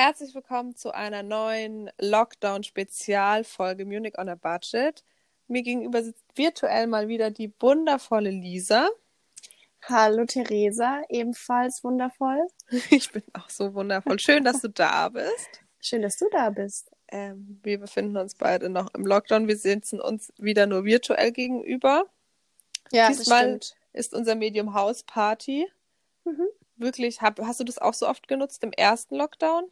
Herzlich willkommen zu einer neuen Lockdown-Spezialfolge Munich on a Budget. Mir gegenüber sitzt virtuell mal wieder die wundervolle Lisa. Hallo Theresa, ebenfalls wundervoll. Ich bin auch so wundervoll. Schön, dass du da bist. Schön, dass du da bist. Ähm, wir befinden uns beide noch im Lockdown. Wir sitzen uns wieder nur virtuell gegenüber. Ja, Diesmal das stimmt. ist unser Medium House Party. Mhm. Wirklich, hab, hast du das auch so oft genutzt im ersten Lockdown?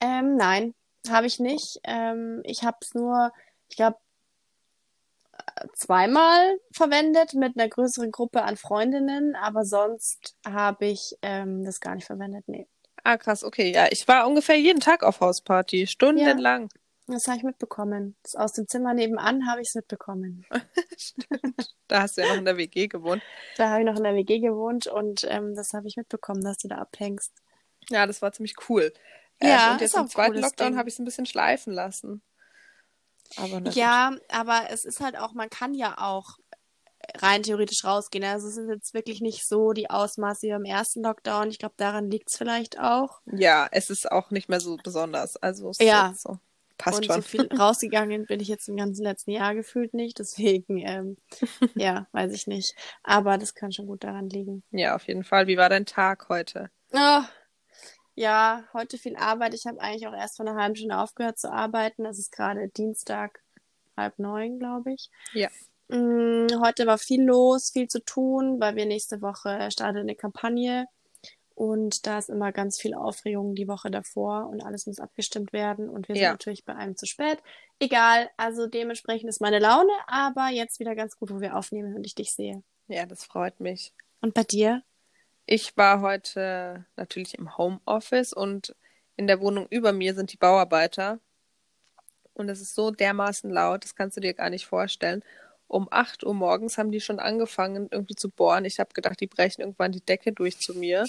Ähm, nein, habe ich nicht. Ähm, ich habe es nur, ich glaube, zweimal verwendet mit einer größeren Gruppe an Freundinnen, aber sonst habe ich ähm, das gar nicht verwendet. Nee, Ah, krass, okay. Ja, ich war ungefähr jeden Tag auf Hausparty, stundenlang. das habe ich mitbekommen. Das aus dem Zimmer nebenan habe ich es mitbekommen. Da hast du ja noch in der WG gewohnt. Da habe ich noch in der WG gewohnt und ähm, das habe ich mitbekommen, dass du da abhängst. Ja, das war ziemlich cool. Ja, ähm, und jetzt im zweiten Lockdown habe ich es ein bisschen schleifen lassen. Aber gut. Ja, aber es ist halt auch, man kann ja auch rein theoretisch rausgehen. Also es ist jetzt wirklich nicht so die Ausmaße wie beim ersten Lockdown. Ich glaube, daran liegt es vielleicht auch. Ja, es ist auch nicht mehr so besonders. Also es Ja. ist so. Passt und schon. so viel rausgegangen bin ich jetzt im ganzen letzten Jahr gefühlt nicht. Deswegen, ähm, ja, weiß ich nicht. Aber das kann schon gut daran liegen. Ja, auf jeden Fall. Wie war dein Tag heute? Oh, ja, heute viel Arbeit. Ich habe eigentlich auch erst vor einer halben Stunde aufgehört zu arbeiten. Es ist gerade Dienstag, halb neun, glaube ich. Ja. Mm, Heute war viel los, viel zu tun, weil wir nächste Woche startet eine Kampagne und da ist immer ganz viel Aufregung die Woche davor und alles muss abgestimmt werden und wir sind Ja. natürlich bei einem zu spät. Egal, also dementsprechend ist meine Laune, aber jetzt wieder ganz gut, wo wir aufnehmen und ich dich sehe. Ja, das freut mich. Und bei dir? Ich war heute natürlich im Homeoffice und in der Wohnung über mir sind die Bauarbeiter. Und es ist so dermaßen laut, das kannst du dir gar nicht vorstellen. Um 8 Uhr morgens haben die schon angefangen, irgendwie zu bohren. Ich habe gedacht, die brechen irgendwann die Decke durch zu mir.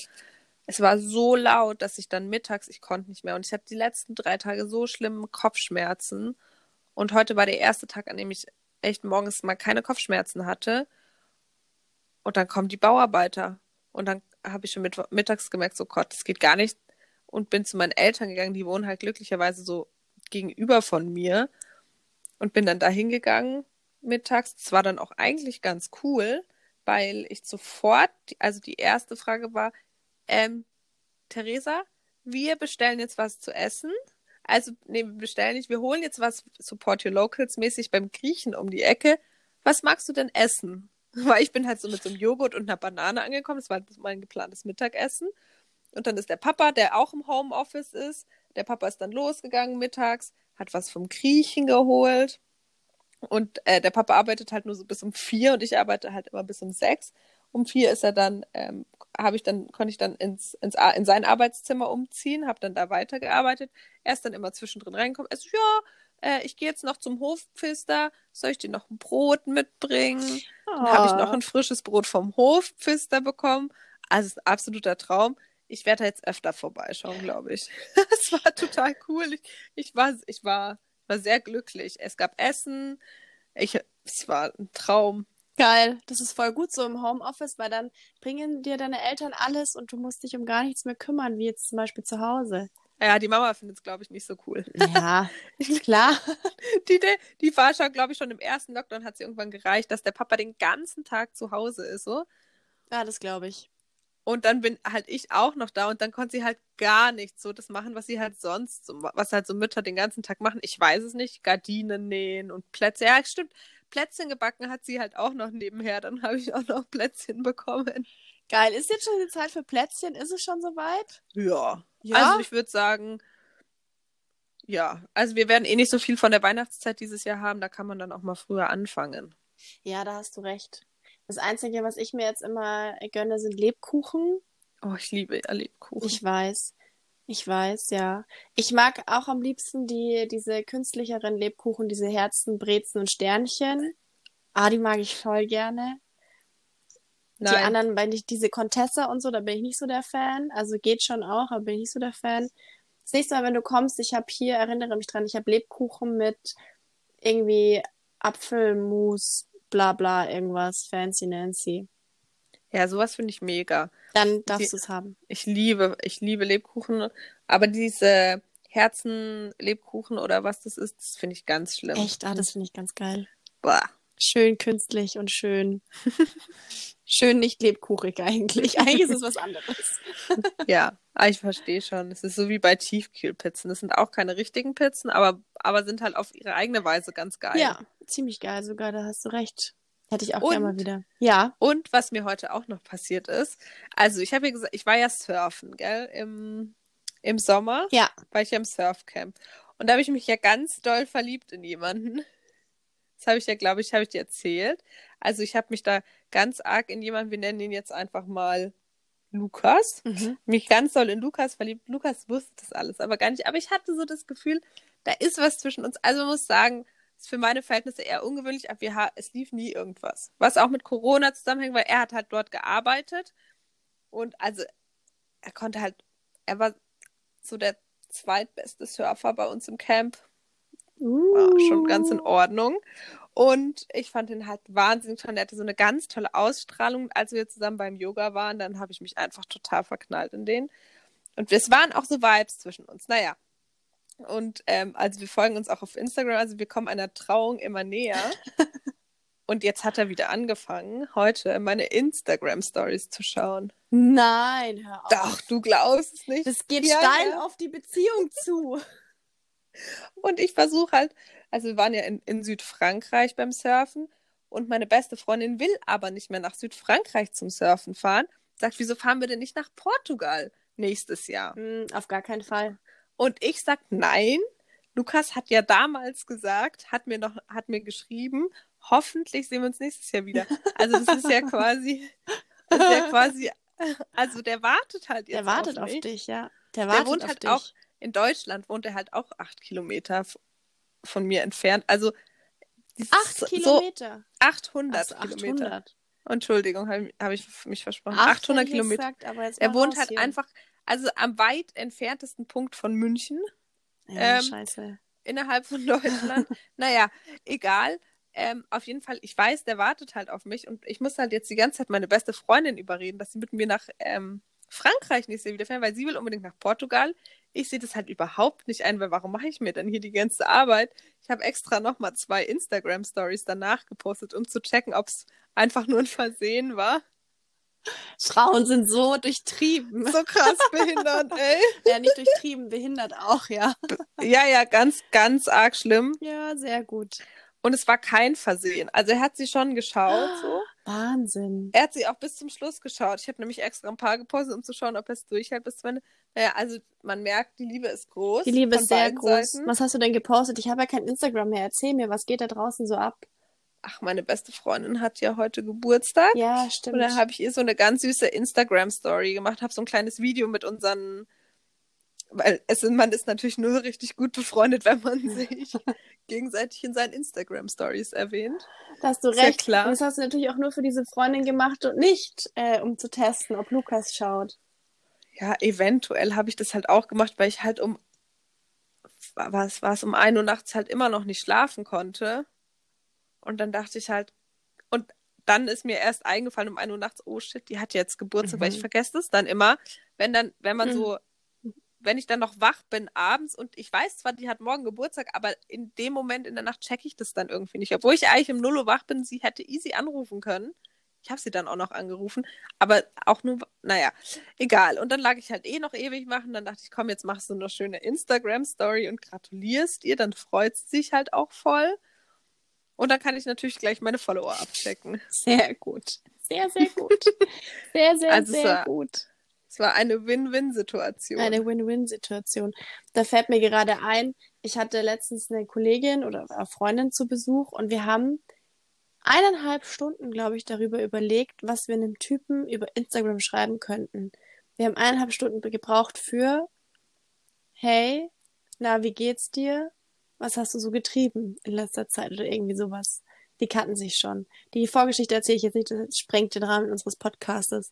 Es war so laut, dass ich dann mittags, ich konnte nicht mehr. Und ich hatte die letzten drei Tage so schlimme Kopfschmerzen. Und heute war der erste Tag, an dem ich echt morgens mal keine Kopfschmerzen hatte. Und dann kommen die Bauarbeiter. Und dann habe ich schon mit, mittags gemerkt, so Gott, das geht gar nicht. Und bin zu meinen Eltern gegangen, die wohnen halt glücklicherweise so gegenüber von mir. Und bin dann da hingegangen mittags. Das war dann auch eigentlich ganz cool, weil ich sofort, also die erste Frage war, ähm, Theresa, wir bestellen jetzt was zu essen. Also, nee, wir bestellen nicht, wir holen jetzt was Support Your Locals mäßig beim Griechen um die Ecke. Was magst du denn essen? Weil ich bin halt so mit so einem Joghurt und einer Banane angekommen. Das war mein geplantes Mittagessen. Und dann ist der Papa, der auch im Homeoffice ist. Der Papa ist dann losgegangen mittags, hat was vom Griechen geholt. Und äh, der Papa arbeitet halt nur so bis um vier und ich arbeite halt immer bis um sechs. Um vier ist er dann, ähm, habe ich dann, konnte ich dann ins, ins, in sein Arbeitszimmer umziehen, habe dann da weitergearbeitet. Er ist dann immer zwischendrin reingekommen. Er so, ja, äh, ich gehe jetzt noch zum Hofpfister. Soll ich dir noch ein Brot mitbringen? Dann habe ich noch ein frisches Brot vom Hofpfister bekommen. Also ist ein absoluter Traum. Ich werde da jetzt öfter vorbeischauen, glaube ich. Es war total cool. Ich, ich war, ich war, war sehr glücklich. Es gab Essen. Ich, es war ein Traum. Geil, das ist voll gut so im Homeoffice, weil dann bringen dir deine Eltern alles und du musst dich um gar nichts mehr kümmern, wie jetzt zum Beispiel zu Hause. Ja, die Mama findet es, glaube ich, nicht so cool. Ja, klar. Die, die, die war schon, glaube ich, schon im ersten Lockdown hat sie irgendwann gereicht, dass der Papa den ganzen Tag zu Hause ist, so. Ja, das glaube ich. Und dann bin halt ich auch noch da und dann konnte sie halt gar nicht so das machen, was sie halt sonst, so, was halt so Mütter den ganzen Tag machen. Ich weiß es nicht. Gardinen nähen und Plätze. Ja, stimmt. Plätzchen gebacken hat sie halt auch noch nebenher. Dann habe ich auch noch Plätzchen bekommen. Geil, ist jetzt schon die Zeit für Plätzchen? Ist es schon soweit? Ja. Ja? Also ich würde sagen, ja. Also wir werden eh nicht so viel von der Weihnachtszeit dieses Jahr haben. Da kann man dann auch mal früher anfangen. Ja, da hast du recht. Das Einzige, was ich mir jetzt immer gönne, sind Lebkuchen. Oh, ich liebe ja Lebkuchen. Ich weiß. Ich weiß, ja. Ich mag auch am liebsten die, diese künstlicheren Lebkuchen, diese Herzen, Brezen und Sternchen. Ah, die mag ich voll gerne. Die Nein. anderen, wenn ich diese Contessa und so, da bin ich nicht so der Fan. Also geht schon auch, aber bin ich nicht so der Fan. Das nächste Mal, wenn du kommst, ich habe hier, erinnere mich dran, ich habe Lebkuchen mit irgendwie Apfelmus, bla bla, irgendwas, fancy Nancy. Ja, sowas finde ich mega. Dann darfst du es haben. Ich liebe, ich liebe Lebkuchen, aber diese Herzen-Lebkuchen oder was das ist, das finde ich ganz schlimm. Echt? Ah, das finde ich ganz geil. Boah. Schön künstlich und schön. schön nicht lebkuchig eigentlich. Eigentlich ist es was anderes. Ja, ah, ich verstehe schon. Es ist so wie bei Tiefkühlpizzen. Das sind auch keine richtigen Pizzen, aber, aber sind halt auf ihre eigene Weise ganz geil. Ja, ziemlich geil sogar, da hast du recht. Hätte ich auch Und- gerne mal wieder. Ja. Und was mir heute auch noch passiert ist, also ich habe ja gesagt, ich war ja surfen, gell, im, im Sommer Ja. war ich ja im Surfcamp. Und da habe ich mich ja ganz doll verliebt in jemanden. Das habe ich ja, glaube ich, habe ich dir erzählt. Also ich habe mich da ganz arg in jemanden, wir nennen ihn jetzt einfach mal Lukas, Mhm. mich ganz doll in Lukas verliebt. Lukas wusste das alles aber gar nicht. Aber ich hatte so das Gefühl, da ist was zwischen uns. Also man muss sagen, ist für meine Verhältnisse eher ungewöhnlich, aber wir es lief nie irgendwas. Was auch mit Corona zusammenhängt, weil er hat halt dort gearbeitet. Und also er konnte halt, er war so der zweitbeste Surfer bei uns im Camp. War schon ganz in Ordnung. Und ich fand ihn halt wahnsinnig toll. Er hatte so eine ganz tolle Ausstrahlung. Als wir zusammen beim Yoga waren, dann habe ich mich einfach total verknallt in den. Und es waren auch so Vibes zwischen uns. Naja. Und ähm, also wir folgen uns auch auf Instagram. Also wir kommen einer Trauung immer näher. Und jetzt hat er wieder angefangen, heute meine Instagram-Stories zu schauen. Nein, hör auf. Doch, du glaubst es nicht. Das geht Ja, steil ja. auf die Beziehung zu. Und ich versuche halt, also wir waren ja in, in Südfrankreich beim Surfen und meine beste Freundin will aber nicht mehr nach Südfrankreich zum Surfen fahren. Sagt, wieso fahren wir denn nicht nach Portugal nächstes Jahr? Hm, auf gar keinen Fall. Und ich sag, nein. Lukas hat ja damals gesagt, hat mir noch, hat mir geschrieben, hoffentlich sehen wir uns nächstes Jahr wieder. Also das ist ja quasi, das ist ja quasi, also der wartet halt jetzt Der wartet auf, auf, dich, ja. Der wartet wohnt auf halt dich. auch- In Deutschland wohnt er halt auch acht Kilometer von mir entfernt. Also Acht so Kilometer. 800 Ach so, Kilometer. 800. Entschuldigung, habe hab ich mich versprochen. Acht 800 hätte ich Kilometer. Gesagt, aber jetzt Er wohnt halt hier. einfach, also am weit entferntesten Punkt von München, Ja, ähm, scheiße. innerhalb von Deutschland. naja, egal. Ähm, auf jeden Fall, ich weiß, der wartet halt auf mich und ich muss halt jetzt die ganze Zeit meine beste Freundin überreden, dass sie mit mir nach ähm, Frankreich nächstes Jahr wieder fährt, weil sie will unbedingt nach Portugal. Ich sehe das halt überhaupt nicht ein, weil warum mache ich mir denn hier die ganze Arbeit? Ich habe extra nochmal zwei Instagram-Stories danach gepostet, um zu checken, ob es einfach nur ein Versehen war. Frauen sind so durchtrieben. So krass behindert, ey. Ja, nicht durchtrieben, behindert auch, ja. Ja, ja, ganz, ganz arg schlimm. Ja, sehr gut. Und es war kein Versehen. Also er hat sie schon geschaut, so. Wahnsinn. Er hat sie auch bis zum Schluss geschaut. Ich habe nämlich extra ein paar gepostet, um zu schauen, ob er es durchhält bis zum Ende. Naja, also man merkt, die Liebe ist groß. Die Liebe ist sehr groß. Seiten. Was hast du denn gepostet? Ich habe ja kein Instagram mehr. Erzähl mir, was geht da draußen so ab? Ach, meine beste Freundin hat ja heute Geburtstag. Ja, stimmt. Und da habe ich ihr so eine ganz süße Instagram-Story gemacht, habe so ein kleines Video mit unseren, weil es man ist natürlich nur richtig gut befreundet, wenn man sich gegenseitig in seinen Instagram-Stories erwähnt. da hast du ja recht. klar. Und das hast du natürlich auch nur für diese Freundin gemacht und nicht, äh, um zu testen, ob Lukas schaut. Ja, eventuell habe ich das halt auch gemacht, weil ich halt um, was war es, um 1 Uhr nachts halt immer noch nicht schlafen konnte. Und dann dachte ich halt, und dann ist mir erst eingefallen um 1 Uhr nachts, oh shit, die hat jetzt Geburtstag, weil ich Mhm. vergesse das dann immer, wenn dann, wenn man Mhm. so, wenn ich dann noch wach bin abends und ich weiß zwar, die hat morgen Geburtstag, aber in dem Moment in der Nacht checke ich das dann irgendwie nicht. Obwohl ich eigentlich im Null Uhr wach bin, sie hätte easy anrufen können. Ich habe sie dann auch noch angerufen, aber auch nur, naja, egal. Und dann lag ich halt eh noch ewig machen. Dann dachte ich, komm, jetzt machst du eine schöne Instagram-Story und gratulierst ihr. Dann freut sie sich halt auch voll. Und dann kann ich natürlich gleich meine Follower abchecken. Sehr gut. Sehr, sehr gut. Sehr, sehr, Also sehr war- gut. Es war eine Win-Win-Situation. Eine Win-Win-Situation. Da fällt mir gerade ein, ich hatte letztens eine Kollegin oder eine Freundin zu Besuch und wir haben eineinhalb Stunden, glaube ich, darüber überlegt, was wir einem Typen über Instagram schreiben könnten. Wir haben eineinhalb Stunden gebraucht für, hey, na, wie geht's dir? Was hast du so getrieben in letzter Zeit oder irgendwie sowas? Die kannten sich schon. Die Vorgeschichte erzähle ich jetzt nicht, das sprengt den Rahmen unseres Podcastes.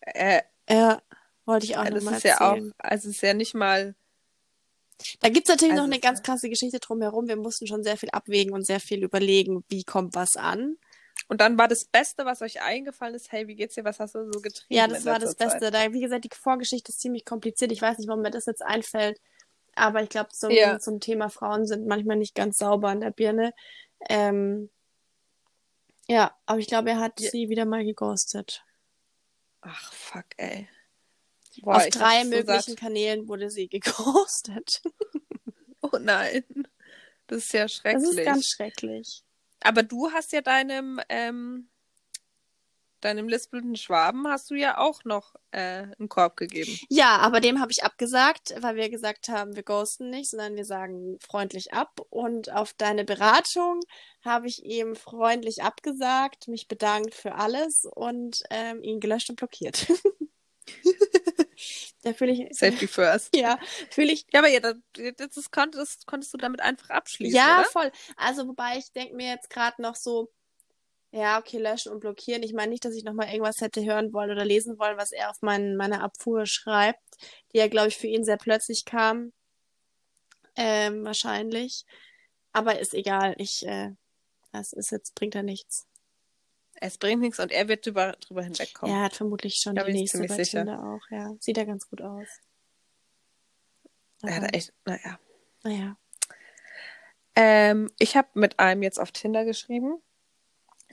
Äh, Ja, wollte ich auch das nochmal ist ja auch, erzählen. also es ist ja nicht mal, Da gibt's natürlich Also noch eine es- ganz krasse Geschichte drumherum. Wir mussten schon sehr viel abwägen und sehr viel überlegen, wie kommt was an. Und dann war das Beste, was euch eingefallen ist, hey, wie geht's dir, was hast du so getrieben? Ja, das war das letzter Beste. Zeit? Da, wie gesagt, die Vorgeschichte ist ziemlich kompliziert. Ich weiß nicht, warum mir das jetzt einfällt. Aber ich glaube, zum, Ja. zum Thema Frauen sind manchmal nicht ganz sauber an der Birne. Ähm, ja, aber ich glaube, er hat Ja. sie wieder mal geghostet. Ach, fuck, ey. Boah, Auf drei so möglichen satt. Kanälen wurde sie geghostet. Oh nein. Das ist ja Das schrecklich. ist ganz schrecklich. Aber du hast ja deinem, ähm, deinem lispelnden Schwaben hast du ja auch noch äh, einen Korb gegeben. Ja, aber dem habe ich abgesagt, weil wir gesagt haben, wir ghosten nicht, sondern wir sagen freundlich ab. Und auf deine Beratung habe ich ihm freundlich abgesagt, mich bedankt für alles und ähm, ihn gelöscht und blockiert. da fühle ich. Safety first. Ja, fühle ich. Ja, aber ja, das, das, konntest, das konntest du damit einfach abschließen, Ja, oder? voll. Also, wobei ich denke mir jetzt gerade noch so, ja, okay, löschen und blockieren. Ich meine nicht, dass ich nochmal irgendwas hätte hören wollen oder lesen wollen, was er auf mein, meine Abfuhr schreibt, die ja, glaube ich, für ihn sehr plötzlich kam. Ähm, wahrscheinlich. Aber ist egal. Ich, äh, das ist jetzt, bringt ja nichts. Es bringt nichts und er wird drüber, drüber hinwegkommen. Er hat vermutlich schon Da die nächste. Tinder auch, ja. Sieht ja ganz gut aus. Er Aber, hat echt, naja. naja. Ähm, ich habe mit einem jetzt auf Tinder geschrieben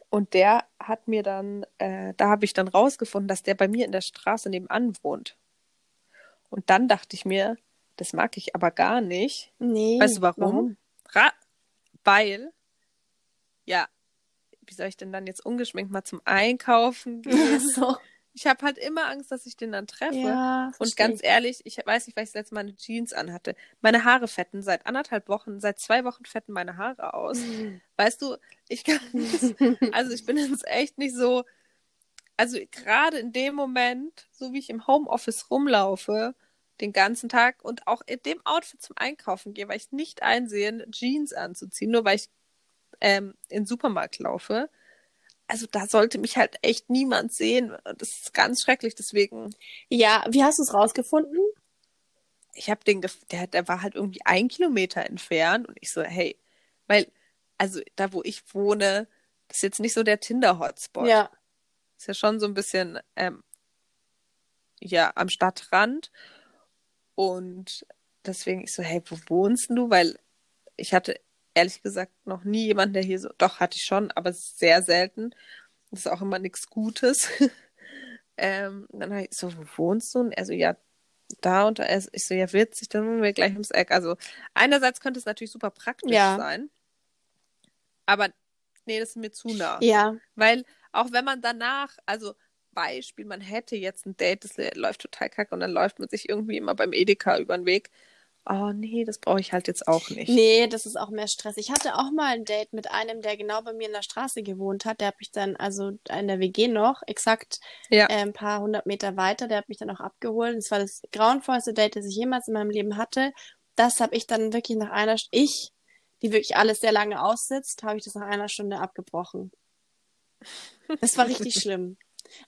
und der hat mir dann, äh, da habe ich dann rausgefunden, dass der bei mir in der Straße nebenan wohnt. Und dann dachte ich mir, das mag ich aber gar nicht. Nee. Weißt du warum? Ra weil, ja, wie soll ich denn dann jetzt ungeschminkt mal zum Einkaufen gehen? so. Ich habe halt immer Angst, dass ich den dann treffe. Ja, Und ganz ich. ehrlich, ich weiß nicht, weil ich das letzte Mal eine Jeans anhatte. Meine Haare fetten seit anderthalb Wochen, seit zwei Wochen fetten meine Haare aus. Weißt du, ich kann, also ich bin jetzt echt nicht so, also gerade in dem Moment, so wie ich im Homeoffice rumlaufe, den ganzen Tag und auch in dem Outfit zum Einkaufen gehe, weil ich nicht einsehe, Jeans anzuziehen, nur weil ich ähm, in den Supermarkt laufe. Also da sollte mich halt echt niemand sehen. Das ist ganz schrecklich. Deswegen Ja, wie hast du es rausgefunden? ich habe den, der, der war halt irgendwie ein Kilometer entfernt und ich so, hey, weil, also da, wo ich wohne, das ist jetzt nicht so der Tinder-Hotspot. Ja. Ist ja schon so ein bisschen, ähm, ja, am Stadtrand. Und deswegen ich so, hey, wo wohnst denn du? Weil ich hatte ehrlich gesagt noch nie jemanden, der hier so, doch hatte ich schon, aber sehr selten. Das ist auch immer nichts Gutes. ähm, dann habe ich so, wo wohnst du? Und er so, ja, da und da. So- Ich so, ja, witzig, dann wohnen wir gleich ums Eck. Also einerseits könnte es natürlich super praktisch Ja. sein, aber nee, das ist mir zu nah. Ja. Weil auch wenn man danach, also Beispiel, man hätte jetzt ein Date, das läuft total kacke und dann läuft man sich irgendwie immer beim Edeka über den Weg. Oh nee, das brauche ich halt jetzt auch nicht. Nee, das ist auch mehr Stress. Ich hatte auch mal ein Date mit einem, der genau bei mir in der Straße gewohnt hat. Der hat mich dann, also in der WG noch, exakt Ja. äh, ein paar hundert Meter weiter, der hat mich dann auch abgeholt. Das war das grauenvollste Date, das ich jemals in meinem Leben hatte. Das habe ich dann wirklich nach einer, St- ich, die wirklich alles sehr lange aussitzt, habe ich das nach einer Stunde abgebrochen. Das war richtig schlimm.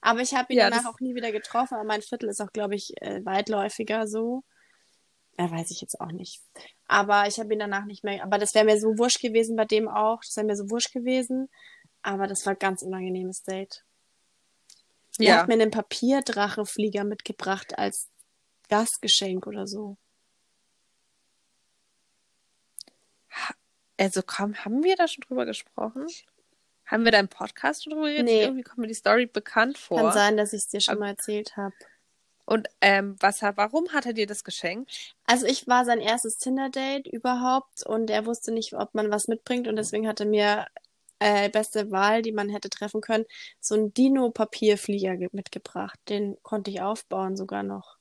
Aber ich habe ihn Ja, danach auch nie wieder getroffen. Aber mein Viertel ist auch, glaube ich, äh, weitläufiger so. Ja, weiß ich jetzt auch nicht. Aber ich habe ihn danach nicht mehr. Aber das wäre mir so wurscht gewesen bei dem auch. Das wäre mir so wurscht gewesen. Aber das war ein ganz unangenehmes Date. Er Ja. hat mir einen Papierdracheflieger mitgebracht als Gastgeschenk oder so. Also komm, haben wir da schon drüber gesprochen? Haben wir da im Podcast schon drüber geredet? Nee. Irgendwie kommt mir die Story bekannt vor. Kann sein, dass ich es dir schon Aber- mal erzählt habe. Und ähm, was, warum hat er dir das geschenkt? Also ich war sein erstes Tinder-Date überhaupt und er wusste nicht, ob man was mitbringt und deswegen hat er mir äh, beste Wahl, die man hätte treffen können, so einen Dino-Papierflieger ge- mitgebracht. Den konnte ich aufbauen sogar noch.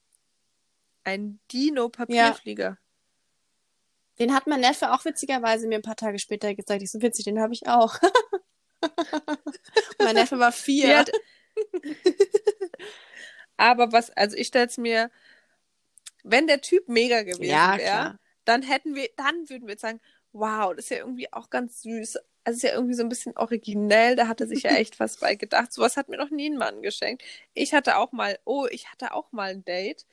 Ein Dino-Papierflieger. Den hat mein Neffe auch witzigerweise mir ein paar Tage später gezeigt. Ich so witzig, den habe ich auch. mein Neffe war vier. Alt- Aber was, also ich stelle es mir, wenn der Typ mega gewesen Ja, wäre, dann hätten wir, dann würden wir sagen, wow, das ist ja irgendwie auch ganz süß. Also ist ja irgendwie so ein bisschen originell, da hatte sich ja echt was bei gedacht. Sowas hat mir noch nie ein Mann geschenkt. Ich hatte auch mal, oh, ich hatte auch mal ein Date.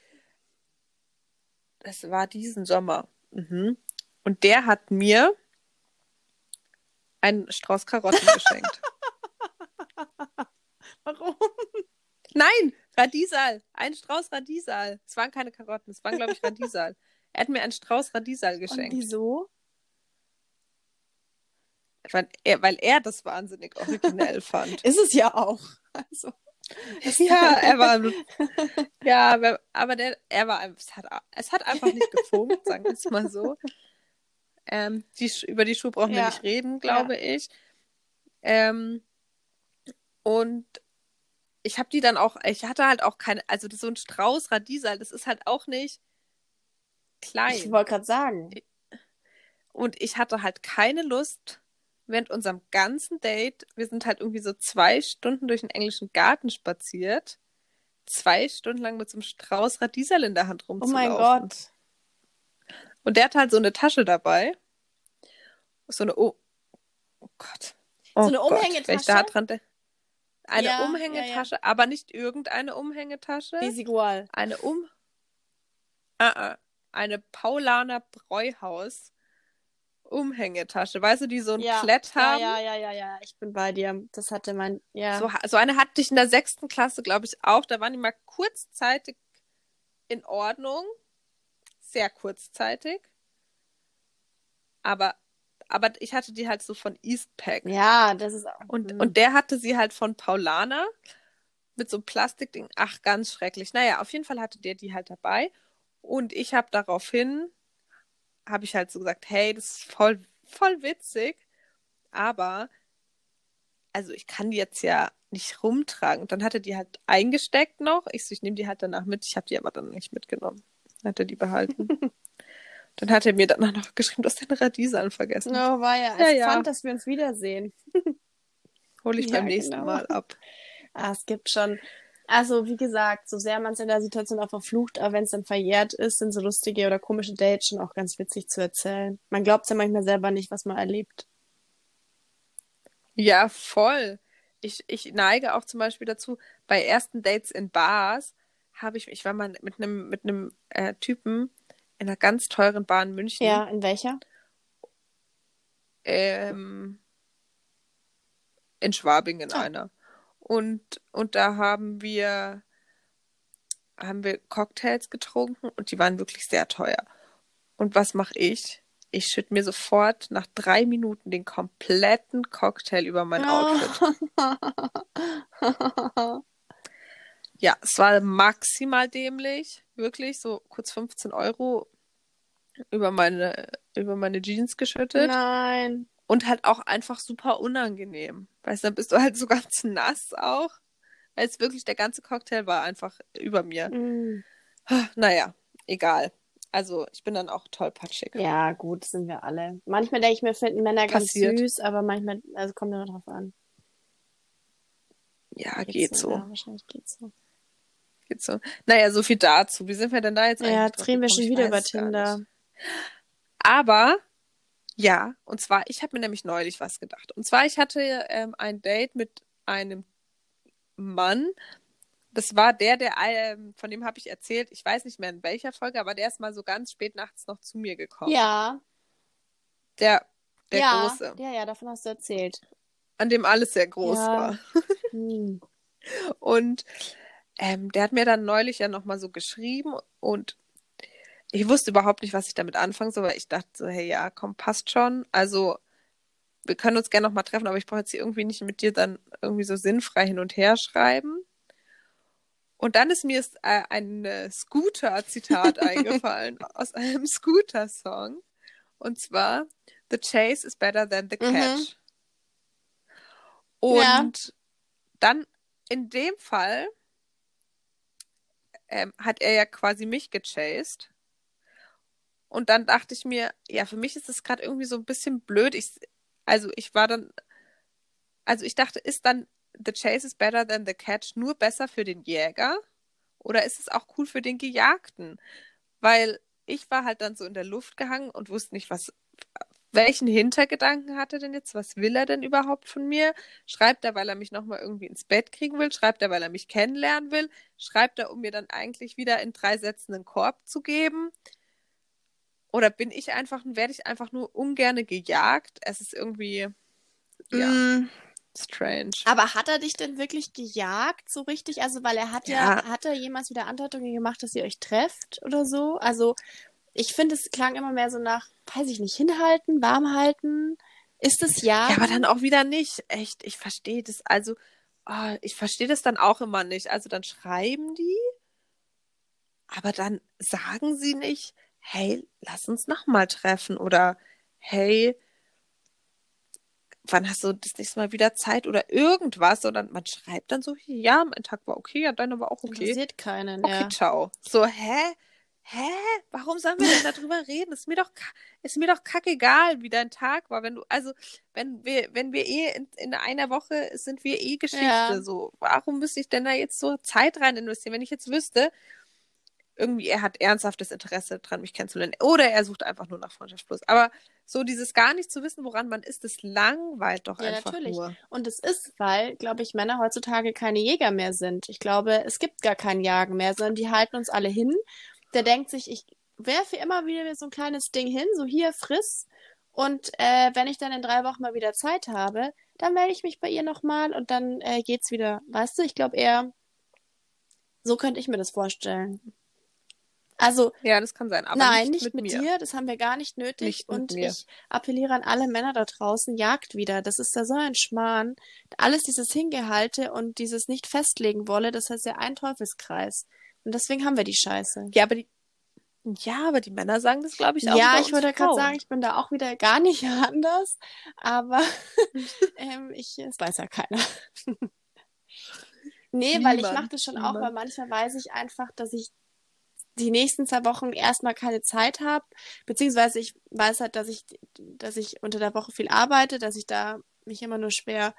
Das war diesen Sommer. Mhm. Und der hat mir einen Strauß Karotten geschenkt. Warum? Nein, Radiesal. Ein Strauß Radiesal. Es waren keine Karotten, es waren, glaube ich, Radiesal. er hat mir einen Strauß Radiesal Und geschenkt. wieso? Weil er, weil er das wahnsinnig originell fand. Ist es ja auch. Also. ja, er war. Ja, aber, der, er war. Es hat, es hat einfach nicht gefunkt, sagen wir es mal so. Ähm, die, über die Schuhe brauchen wir Ja. nicht reden, glaube ich. Ähm, und ich habe die dann auch, ich hatte halt auch keine, also so ein Strauß Radiesal, das ist halt auch nicht klein. Ich wollte gerade sagen. Und ich hatte halt keine Lust, während unserem ganzen Date, wir sind halt irgendwie so zwei Stunden durch den englischen Garten spaziert, zwei Stunden lang mit so einem Strauß Radiesal in der Hand Oh rumzulaufen. mein Gott. Und der hat halt so eine Tasche dabei. So eine, oh, oh Gott. Oh eine Gott, Umhängetasche? Wenn ich da dran de- eine Ja, Umhängetasche, aber nicht irgendeine Umhängetasche. Desigual. Eine Um. Ah, ah, eine Paulaner Bräuhaus Umhängetasche. Weißt du, die so ein Ja. Klett Ja, haben? ja, ja, ja, ja. Ich bin bei dir. Das hatte mein. Ja. So, so eine hatte ich in der sechsten Klasse, glaube ich, auch. Da waren die mal kurzzeitig in Ordnung. Sehr kurzzeitig. Aber, aber ich hatte die halt so von Eastpak. ja, das ist auch. Und, Hm. und der hatte sie halt von Paulaner mit so einem Plastikding. Ach, ganz schrecklich. Naja, auf jeden Fall hatte der die halt dabei. Und ich habe daraufhin, habe ich halt so gesagt, hey, das ist voll, voll witzig. Aber, also ich kann die jetzt ja nicht rumtragen. Und dann hat er die halt eingesteckt noch. Ich so, ich nehme die halt danach mit. Ich habe die aber dann nicht mitgenommen. Hat er die behalten. dann hat er mir dann auch noch geschrieben, du hast deine Radiesal vergessen. No, war ja. Ja, Es ja. fand, dass wir uns wiedersehen. Hole ich Ja, beim nächsten genau. Mal ab. Ah, es gibt schon. Also, wie gesagt, so sehr man es in der Situation auch verflucht, aber wenn es dann verjährt ist, sind so lustige oder komische Dates schon auch ganz witzig zu erzählen. Man glaubt ja manchmal selber nicht, was man erlebt. Ja, voll. Ich, ich neige auch zum Beispiel dazu, bei ersten Dates in Bars habe ich, ich war mal mit einem mit einem äh, Typen einer ganz teuren Bar in München. Ja, in welcher? Ähm, in Schwabing in Ah. einer. Und, und da haben wir, haben wir Cocktails getrunken und die waren wirklich sehr teuer. Und was mache ich? Ich schütte mir sofort nach drei Minuten den kompletten Cocktail über mein Outfit. Ja, es war maximal dämlich, wirklich, so kurz 15 Euro über meine, über meine Jeans geschüttet Nein. und halt auch einfach super unangenehm. Weißt du, dann bist du halt so ganz nass auch, weil es wirklich, der ganze Cocktail war einfach über mir. Mm. Naja, egal. Also ich bin dann auch tollpatschig. Ja, gut, sind wir alle. Manchmal denke ich mir, finden Männer ganz Passiert. süß, aber manchmal, also kommt immer drauf an. Ja, geht so. Ja, wahrscheinlich geht's so. Geht so. Naja, so viel dazu. Wie sind wir denn da jetzt Ja, eigentlich drauf drehen wir schon Ich wieder über Tinder. Aber ja, und zwar, ich habe mir nämlich neulich was gedacht. Und zwar, ich hatte ähm, ein Date mit einem Mann. Das war der, der, ähm, von dem habe ich erzählt, ich weiß nicht mehr in welcher Folge, aber der ist mal so ganz spät nachts noch zu mir gekommen. Ja, Der, der ja, Große, ja, ja, davon hast du erzählt. an dem alles sehr groß Ja. war. Hm. Und ähm, der hat mir dann neulich ja nochmal so geschrieben und ich wusste überhaupt nicht, was ich damit anfangen soll, weil ich dachte so, hey, ja, komm, passt schon. Also, wir können uns gerne nochmal treffen, aber ich brauche jetzt hier irgendwie nicht mit dir dann irgendwie so sinnfrei hin und her schreiben. Und dann ist mir äh, ein Scooter-Zitat eingefallen aus einem Scooter-Song. Und zwar, The chase is better than the Mhm. catch. Und Ja. dann in dem Fall ähm, hat er ja quasi mich gechased. Und dann dachte ich mir, ja, für mich ist das gerade irgendwie so ein bisschen blöd. Ich, also ich war dann, also ich dachte, ist dann The Chase is better than the catch nur besser für den Jäger? Oder ist es auch cool für den Gejagten? Weil ich war halt dann so in der Luft gehangen und wusste nicht, was, welchen Hintergedanken hat er denn jetzt? Was will er denn überhaupt von mir? Schreibt er, weil er mich nochmal irgendwie ins Bett kriegen will? Schreibt er, weil er mich kennenlernen will? Schreibt er, um mir dann eigentlich wieder in drei Sätzen einen Korb zu geben? Oder bin ich einfach, werde ich einfach nur ungerne gejagt? Es ist irgendwie, ja, Mm, strange. Aber hat er dich denn wirklich gejagt, so richtig? Also, weil er hat ja, Ja. hat er jemals wieder Andeutungen gemacht, dass ihr euch trefft oder so? Also, ich finde, es klang immer mehr so nach, weiß ich nicht, hinhalten, warm halten. Ist es ja? Ja, aber dann auch wieder nicht. Echt, ich verstehe das. Also, oh, ich verstehe das dann auch immer nicht. Also, dann schreiben die, aber dann sagen sie nicht, hey, lass uns nochmal treffen oder hey, wann hast du das nächste Mal wieder Zeit oder irgendwas, sondern man schreibt dann so, ja, mein Tag war okay, ja, deiner war auch okay. Interessiert keinen, Okay, ja. ciao. So, hä? Hä? Warum sollen wir denn darüber reden? Ist mir doch, ist mir doch kackegal, wie dein Tag war. Wenn du, also, wenn wir, wenn wir eh in, in einer Woche sind wir eh Geschichte. Ja. So, warum müsste ich denn da jetzt so Zeit rein investieren? Wenn ich jetzt wüsste, irgendwie er hat ernsthaftes Interesse dran, mich kennenzulernen. Oder er sucht einfach nur nach Freundschaft plus. Aber so dieses gar nicht zu wissen, woran man ist, das langweilt doch Ja, einfach natürlich. nur. Und es ist, weil, glaube ich, Männer heutzutage keine Jäger mehr sind. Ich glaube, es gibt gar kein Jagen mehr, sondern die halten uns alle hin. Der denkt sich, ich werfe immer wieder so ein kleines Ding hin, so hier, friss. Und äh, wenn ich dann in drei Wochen mal wieder Zeit habe, dann melde ich mich bei ihr nochmal und dann äh, geht's wieder. Weißt du, ich glaube eher, so könnte ich mir das vorstellen. Also, Ja, das kann sein. Aber Nein, nicht, nicht, mit, mit, dir, das haben wir gar nicht nötig. Nicht und ich appelliere an alle Männer da draußen, jagt wieder. Das ist ja so ein Schmarrn. Alles dieses Hingehalte und dieses nicht festlegen wolle, das ist ja ein Teufelskreis. Und deswegen haben wir die Scheiße. Ja, aber die, ja, aber die Männer sagen das, glaube ich, auch. Ja, ich würde gerade sagen, ich bin da auch wieder gar nicht anders. Aber ähm, ich, das weiß ja keiner. nee, weil ich Niemand, mache das schon auch, niemand. weil manchmal weiß ich einfach, dass ich die nächsten zwei Wochen erstmal keine Zeit habe, beziehungsweise ich weiß halt, dass ich, dass ich unter der Woche viel arbeite, dass ich da mich immer nur schwer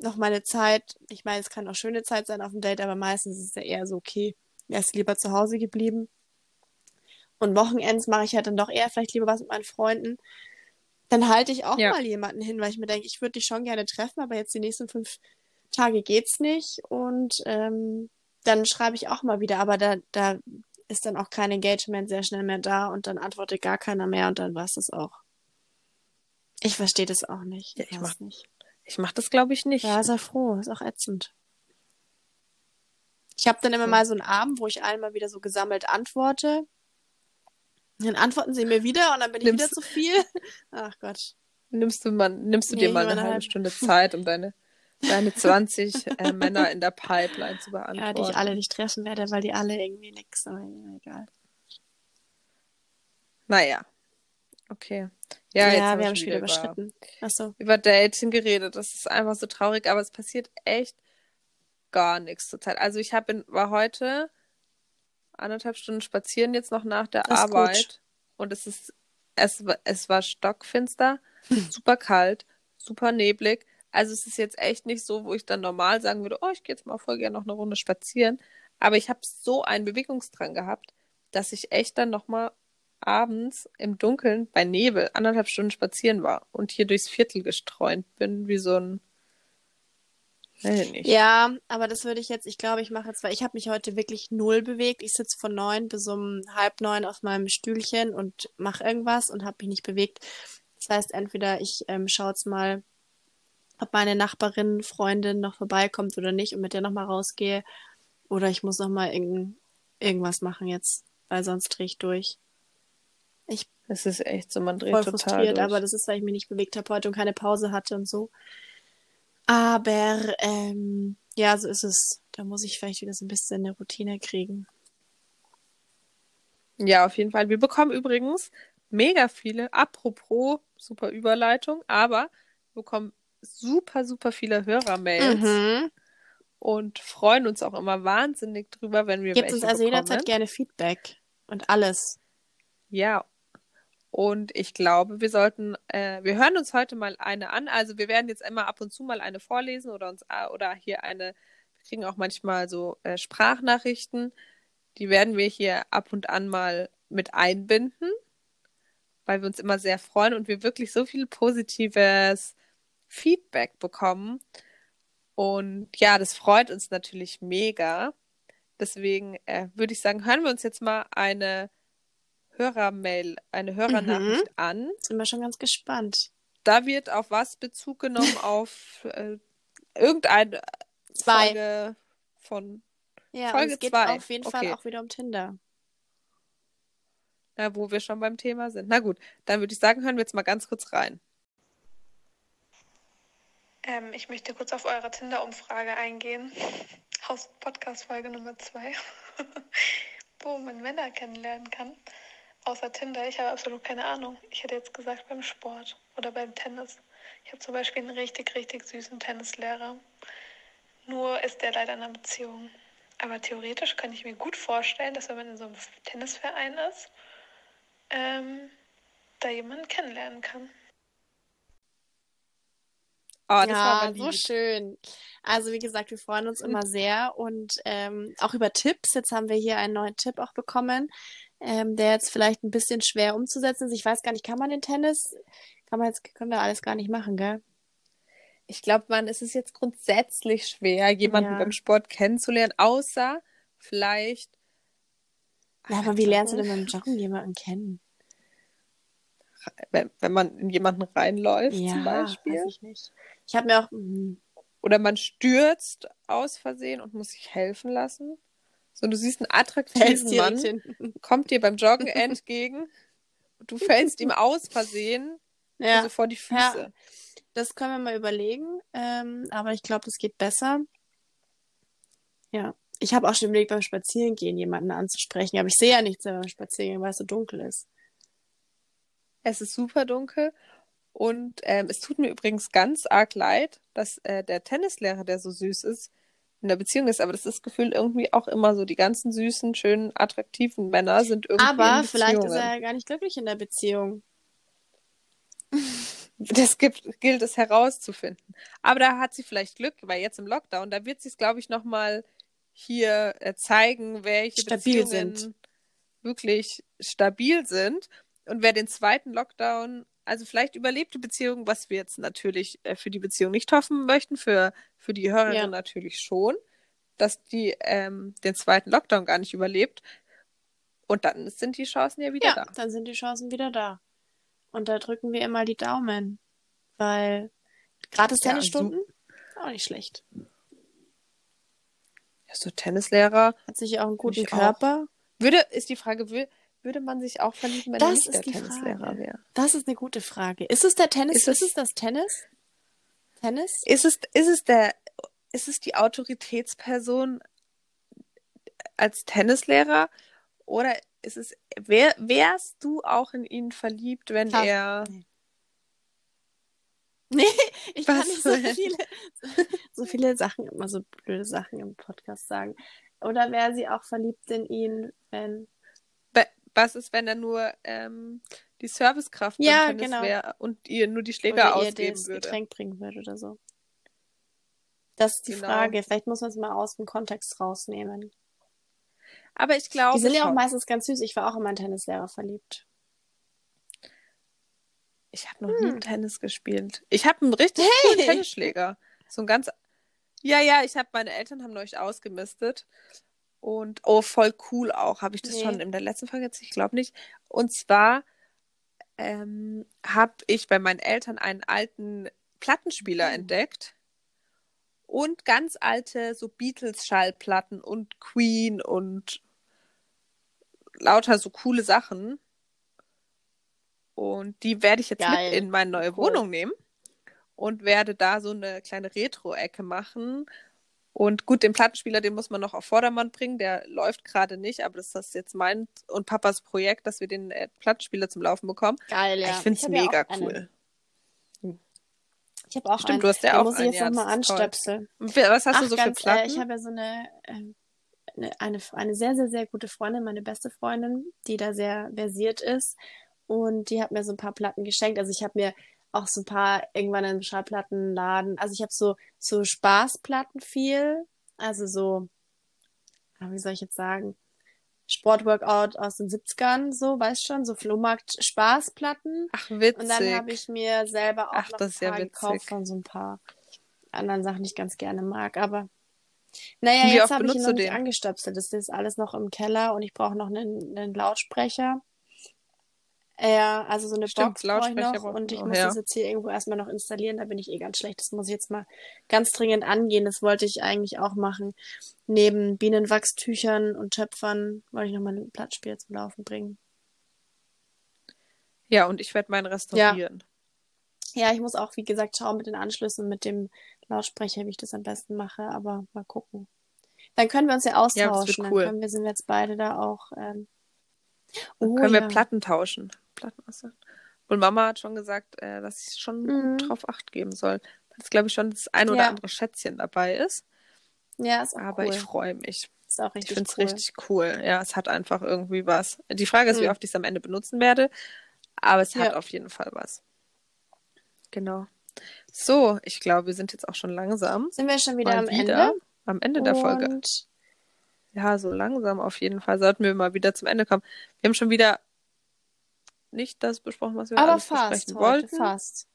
noch meine Zeit, ich meine, es kann auch schöne Zeit sein auf dem Date, aber meistens ist es ja eher so, okay, wärst lieber zu Hause geblieben. Und Wochenends mache ich halt dann doch eher vielleicht lieber was mit meinen Freunden. Dann halte ich auch Ja. mal jemanden hin, weil ich mir denke, ich würde dich schon gerne treffen, aber jetzt die nächsten fünf Tage geht's nicht. Und ähm, dann schreibe ich auch mal wieder, aber da, da ist dann auch kein Engagement sehr schnell mehr da und dann antwortet gar keiner mehr und dann war es das auch. Ich verstehe das auch nicht. Ja, ich mach- nicht. Ich mache das, glaube ich, nicht. Ja, sei froh, ist auch ätzend. Ich habe dann immer mal so einen Abend, wo ich allen mal wieder so gesammelt antworte. Dann antworten sie mir wieder und dann bin ich Nimmst- wieder zu viel. Ach Gott. Nimmst du, mal, nimmst du Nee, dir mal eine eine halbe halbe. Stunde Zeit, um deine, deine 20 äh, Männer in der Pipeline zu beantworten? Ja, die ich alle nicht treffen werde, weil die alle irgendwie nix, aber egal. Naja. Okay. Ja, Ja, jetzt wir haben schon wieder über, überschritten. Achso. über Dating geredet. Das ist einfach so traurig, aber es passiert echt gar nichts zurzeit. Also ich hab in, war heute anderthalb Stunden spazieren jetzt noch nach der Das ist gut. Arbeit und es ist es, es war stockfinster, super kalt, super neblig. Also es ist jetzt echt nicht so, wo ich dann normal sagen würde, oh, ich gehe jetzt mal voll gerne noch eine Runde spazieren. Aber ich habe so einen Bewegungsdrang gehabt, dass ich echt dann noch mal abends im Dunkeln bei Nebel anderthalb Stunden spazieren war und hier durchs Viertel gestreunt bin, wie so ein. Ja, aber das würde ich jetzt, ich glaube, ich mache jetzt, weil ich habe mich heute wirklich null bewegt. Ich sitze von neun bis um halb neun auf meinem Stühlchen und mache irgendwas und habe mich nicht bewegt. Das heißt, entweder ich ähm, schaue jetzt mal, ob meine Nachbarin, Freundin noch vorbeikommt oder nicht und mit der nochmal rausgehe. Oder ich muss nochmal irgend, irgendwas machen jetzt, weil sonst drehe ich durch. Es ist echt so, man dreht Voll total frustriert, durch. aber das ist, weil ich mich nicht bewegt habe heute und keine Pause hatte und so. Aber ähm, ja, so ist es. Da muss ich vielleicht wieder so ein bisschen eine Routine kriegen. Ja, auf jeden Fall. Wir bekommen übrigens mega viele, apropos super Überleitung, aber wir bekommen super, super viele Hörermails Mhm. und freuen uns auch immer wahnsinnig drüber, wenn wir Gebt welche uns also bekommen. jederzeit gerne Feedback und alles. Ja. Und ich glaube, wir sollten, äh, wir hören uns heute mal eine an. Also wir werden jetzt immer ab und zu mal eine vorlesen oder uns äh, oder hier eine, wir kriegen auch manchmal so äh, Sprachnachrichten. Die werden wir hier ab und an mal mit einbinden, weil wir uns immer sehr freuen und wir wirklich so viel positives Feedback bekommen. Und ja, das freut uns natürlich mega. Deswegen äh, würde ich sagen, hören wir uns jetzt mal eine Hörermail, eine Hörernachricht an. Sind wir schon ganz gespannt. Da wird auf was Bezug genommen? auf äh, irgendeine Zwei. Folge von Ja, Folge es geht zwei. auf jeden Okay. Fall auch wieder um Tinder. Na, wo wir schon beim Thema sind. Na gut, dann würde ich sagen, hören wir jetzt mal ganz kurz rein. Ähm, ich möchte kurz auf eure Tinder-Umfrage eingehen. Aus Podcast-Folge Nummer 2. Wo man Männer kennenlernen kann. Außer Tinder. Ich habe absolut keine Ahnung. Ich hätte jetzt gesagt beim Sport oder beim Tennis. Ich habe zum Beispiel einen richtig, richtig süßen Tennislehrer. Nur ist der leider in einer Beziehung. Aber theoretisch kann ich mir gut vorstellen, dass wenn man in so einem Tennisverein ist, ähm, da jemanden kennenlernen kann. Oh, das war ja, aber so schön. Also wie gesagt, wir freuen uns immer sehr und ähm, auch über Tipps. Jetzt haben wir hier einen neuen Tipp auch bekommen, ähm, der jetzt vielleicht ein bisschen schwer umzusetzen ist. Ich weiß gar nicht, kann man den Tennis, kann man jetzt, können wir alles gar nicht machen, gell? Ich glaube, man, es ist jetzt grundsätzlich schwer, jemanden Ja. beim Sport kennenzulernen, außer vielleicht. Ja, aber wie lernst du denn beim Joggen jemanden kennen? Wenn, wenn man in jemanden reinläuft, Ja, zum Beispiel. weiß ich nicht. Ich habe mir auch, hm, Oder man stürzt aus Versehen und muss sich helfen lassen. So, du siehst einen attraktiven Mann, hin. kommt dir beim Joggen entgegen. und Du fällst ihm aus Versehen Ja. also vor die Füße. Das können wir mal überlegen, ähm, aber ich glaube, das geht besser. Ja, ich habe auch schon überlegt, beim Spazierengehen jemanden anzusprechen, aber ich sehe ja nichts mehr beim Spazierengehen, weil es so dunkel ist. Es ist super dunkel. Und ähm, es tut mir übrigens ganz arg leid, dass äh, der Tennislehrer, der so süß ist, in der Beziehung ist. Aber das ist gefühlt irgendwie auch immer so. Die ganzen süßen, schönen, attraktiven Männer sind irgendwie Aber vielleicht ist Beziehungen. er ja gar nicht glücklich in der Beziehung. Das gibt, gilt es herauszufinden. Aber da hat sie vielleicht Glück, weil jetzt im Lockdown, da wird sie es, glaube ich, nochmal hier äh, zeigen, welche Stabil Beziehungen sind. wirklich stabil sind. Und wer den zweiten Lockdown, also vielleicht überlebte Beziehung, was wir jetzt natürlich äh, für die Beziehung nicht hoffen möchten, für, für die Hörerin Ja. natürlich schon, dass die ähm, den zweiten Lockdown gar nicht überlebt. Und dann sind die Chancen ja wieder Ja, da. dann sind die Chancen wieder da. Und da drücken wir immer die Daumen, weil gratis Ja, Tennisstunden, auch nicht schlecht. Ja, so Tennislehrer. Hat sich auch einen guten ich auch. Körper. Würde, ist die Frage, wür- würde man sich auch verlieben, wenn Das nicht der ist Tennislehrer Frage. wäre? Das ist eine gute Frage. Ist es der Tennis? Ist Ist, es- es das Tennis? Tennis? Ist es, ist es der, ist es die Autoritätsperson als Tennislehrer oder ist es, wär, wärst du auch in ihn verliebt, wenn Krass. er, Nee, ich kann Was? nicht so viele, so viele Sachen, immer so blöde Sachen im Podcast sagen. Oder wäre sie auch verliebt in ihn, wenn. Was ist, wenn er nur ähm, die Servicekraft Ja, genau. wäre und ihr nur die Schläger oder ihr ausgeben das würde? Getränk bringen würde oder so. Das ist die Genau. Frage. Vielleicht muss man es mal aus dem Kontext rausnehmen. Aber ich glaube Die sind ja auch schon. meistens ganz süß. Ich war auch in meinen Tennislehrer verliebt. Ich habe noch nie Tennis gespielt. Ich habe einen richtig coolen Hey! Tennisschläger. So ein ganz. Ja, ja, ich habe meine Eltern haben neulich ausgemistet. Und oh, voll cool auch. Habe ich das Nee. schon in der letzten Folge jetzt? Ich glaube nicht. Und zwar ähm, habe ich bei meinen Eltern einen alten Plattenspieler Hm. entdeckt. Und ganz alte so Beatles-Schallplatten und Queen und lauter so coole Sachen. Und die werde ich jetzt Geil. mit in meine neue Cool. Wohnung nehmen und werde da so eine kleine Retro-Ecke machen. Und gut, den Plattenspieler, den muss man noch auf Vordermann bringen. Der läuft gerade nicht, aber das ist jetzt mein und Papas Projekt, dass wir den äh, Plattenspieler zum Laufen bekommen. Geil, ja. ich finde es hab ja mega auch einen. cool. Ich habe auch Stimmt, einen. du hast ja Den auch muss ich einen, jetzt ja, nochmal anstöpseln. Was hast du Ach, so für ganz, Platten? Äh, ich habe ja so eine, eine, eine, eine sehr, sehr, sehr gute Freundin, meine beste Freundin, die da sehr versiert ist. Und die hat mir so ein paar Platten geschenkt. Also ich habe mir auch so ein paar irgendwann im Schallplattenladen. Also ich habe so, so Spaßplatten viel. Also so, ah, wie soll ich jetzt sagen? Sportworkout aus den 70ern, so, weißt schon, so Flohmarkt-Spaßplatten. Ach, witzig. Und dann habe ich mir selber auch Ach, noch das ein ja paar witzig. gekauft von so ein paar anderen Sachen, die ich ganz gerne mag. Aber naja, Wie jetzt habe ich ihn noch nicht angestöpselt. Das ist alles noch im Keller und ich brauche noch einen, einen Lautsprecher. Ja, also so eine Stimmt, Box brauche ich noch und ich muss ja. das jetzt hier irgendwo erstmal noch installieren. Da bin ich eh ganz schlecht. Das muss ich jetzt mal ganz dringend angehen. Das wollte ich eigentlich auch machen. Neben Bienenwachstüchern und Töpfern wollte ich noch mal ein Blattspiel zum Laufen bringen. Ja, und ich werde meinen restaurieren. Ja, ich muss auch, wie gesagt, schauen mit den Anschlüssen mit dem Lautsprecher, wie ich das am besten mache, aber mal gucken. Dann können wir uns ja Ja, austauschen. cool. Dann können wir, sind wir jetzt beide da auch. Ähm... Oh, können wir ja. Platten tauschen. Platten. Und Mama hat schon gesagt, äh, dass ich schon Mhm. drauf Acht geben soll. Dass, glaube ich, schon das ein oder Ja. andere Schätzchen dabei ist. Ja, ist auch Aber cool. ich freue mich. Ist auch Ich richtig finde es cool. richtig cool. Ja, es hat einfach irgendwie was. Die Frage ist, wie Mhm. oft ich es am Ende benutzen werde. Aber es hat Ja. auf jeden Fall was. Genau. So, ich glaube, wir sind jetzt auch schon langsam. Sind wir schon wieder mal am wieder Ende? am Ende der Folge. Ja, so langsam auf jeden Fall sollten wir mal wieder zum Ende kommen. Wir haben schon wieder nicht das besprochen, was wir aber alles fast besprechen heute, wollten. fast.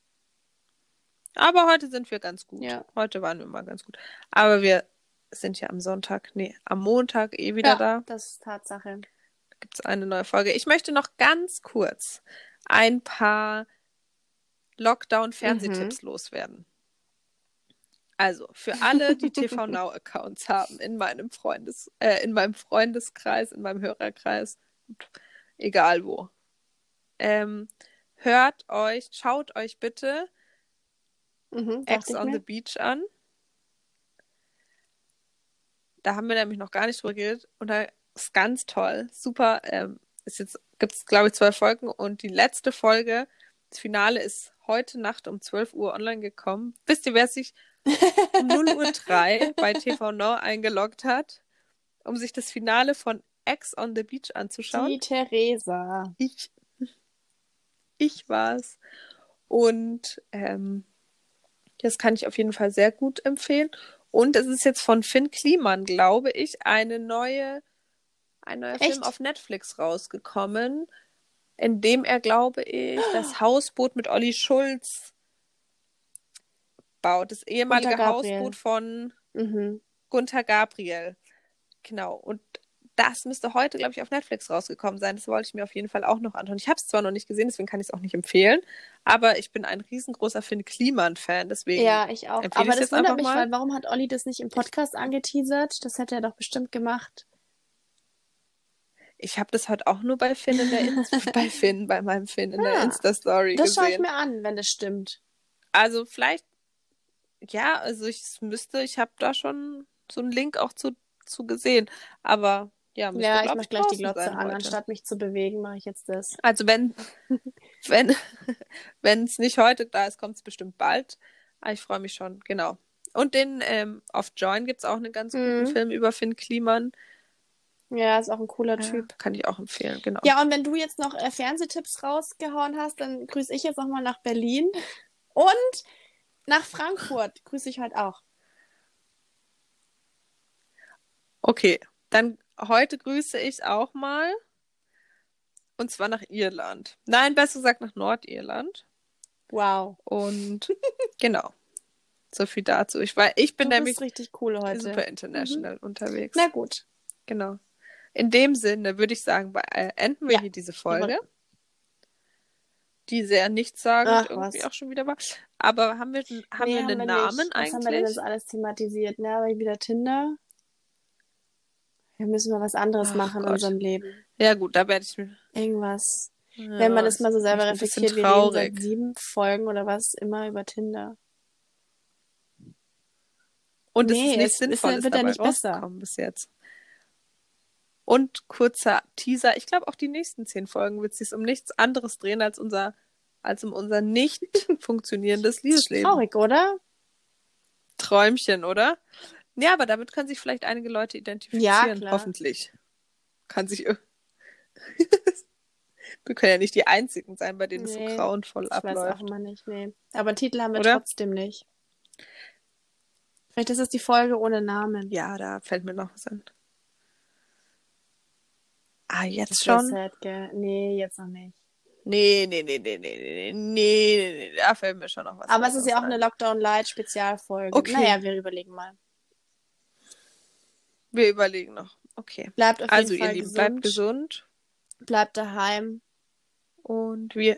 Aber heute sind wir ganz gut. Ja. Heute waren wir mal ganz gut. Aber wir sind ja am Sonntag, nee, am Montag eh wieder ja, da. das ist Tatsache. Da gibt es eine neue Folge. Ich möchte noch ganz kurz ein paar Lockdown-Fernsehtipps loswerden. Also, für alle, die TV Now-Accounts haben, in meinem Freundes, äh, in meinem Freundeskreis, in meinem Hörerkreis, egal wo. Ähm, hört euch, schaut euch bitte Mhm, Ex on the Beach an. Da haben wir nämlich noch gar nicht drüber geredet. Und da ist ganz toll. Super. Ähm, ist jetzt, gibt es, glaube ich, zwei Folgen. Und die letzte Folge, das Finale ist heute Nacht um 12 Uhr online gekommen. Wisst ihr, wer sich um 0 Uhr 3 bei TV Now eingeloggt hat, um sich das Finale von Ex on the Beach anzuschauen? Die Theresa. Ich. Ich war's. Und ähm, das kann ich auf jeden Fall sehr gut empfehlen. Und es ist jetzt von Finn Kliman, glaube ich, eine neue, ein neuer Echt? Film auf Netflix rausgekommen, in dem er, glaube ich, das Hausboot mit Olli Schulz baut. Das ehemalige. Hausboot von Mhm. Gunther Gabriel. Genau. Und das müsste heute, glaube ich, auf Netflix rausgekommen sein. Das wollte ich mir auf jeden Fall auch noch anschauen. Ich habe es zwar noch nicht gesehen, deswegen kann ich es auch nicht empfehlen. Aber ich bin ein riesengroßer Finn Kliman-Fan, deswegen. Ja, ich auch. Aber ich's das wundert mich, mal. weil warum hat Olli das nicht im Podcast angeteasert? Das hätte er doch bestimmt gemacht. Ich habe das heute auch nur bei Finn in der Insta bei Finn, bei meinem Finn in der Ah, Insta-Story Das schaue ich mir an, wenn das stimmt. Also vielleicht, ja, also ich müsste, ich habe da schon so einen Link auch zu, zu gesehen. Aber ja, müsste, Ja, ich mache gleich die Glotze an. heute. Anstatt mich zu bewegen, mache ich jetzt das. Also wenn wenn wenn es nicht heute da ist, kommt es bestimmt bald. Aber ich freue mich schon, genau. Und den ähm, auf Join gibt es auch einen ganz guten Mhm. Film über Finn Kliman. Ja, ist auch ein cooler Ja, Typ. kann ich auch empfehlen, genau. Ja, und wenn du jetzt noch äh, Fernsehtipps rausgehauen hast, dann grüße ich jetzt nochmal nach Berlin. Und nach Frankfurt grüße ich heute auch. Okay, dann heute grüße ich auch mal. Und zwar nach Irland. Nein, besser gesagt nach Nordirland. Wow. Und genau. So viel dazu. Ich, war, ich bin du nämlich richtig cool heute. super international unterwegs. Na gut. Genau. In dem Sinne würde ich sagen, beenden wir Ja. hier diese Folge. Die sehr nichtssagend Ach, irgendwie was. auch schon wieder war. Aber haben wir, haben Nee, wir einen nicht. Namen Was eigentlich? haben wir denn jetzt alles thematisiert? Ne, aber wieder Tinder. Wir müssen mal was anderes Ach machen in Gott. unserem Leben. Ja, gut, da werde ich mir. Irgendwas. Ja, Wenn man das mal so selber reflektiert, wir reden seit sieben Folgen oder was immer über Tinder. Und es Nee, ist es ist- Sinnvolles wird ja nicht besser. bis jetzt. Und kurzer Teaser. Ich glaube, auch die nächsten zehn Folgen wird es sich um nichts anderes drehen als unser, als um unser nicht funktionierendes Liebesleben. Traurig, oder? Träumchen, oder? Ja, aber damit können sich vielleicht einige Leute identifizieren. klar. Hoffentlich. Kann sich. ir- Wir können ja nicht die Einzigen sein, bei denen es Nee, so grauenvoll Ich weiß auch abläuft. immer nicht, nee. Aber Titel haben wir Oder? trotzdem nicht. Vielleicht ist es die Folge ohne Namen. Ja, da fällt mir noch was an. Ah, jetzt schon? sad, gell? Nee, jetzt noch nicht. Nee, nee, nee, nee, nee, nee, nee, nee, nee, da fällt mir schon noch was. Aber es ist ja auch eine Lockdown-Light-Spezialfolge. Okay. Naja, wir überlegen mal. Wir überlegen noch. Okay. Bleibt auf also, jeden Fall ihr Lieben, gesund. bleibt gesund. Bleibt daheim. Und wir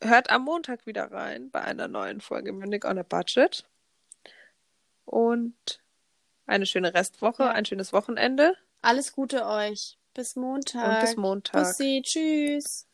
hört am Montag wieder rein bei einer neuen Folge Munich on a Budget. Und eine schöne Restwoche, ja. ein schönes Wochenende. Alles Gute euch. Bis Montag. Und bis Montag. Bussi, tschüss.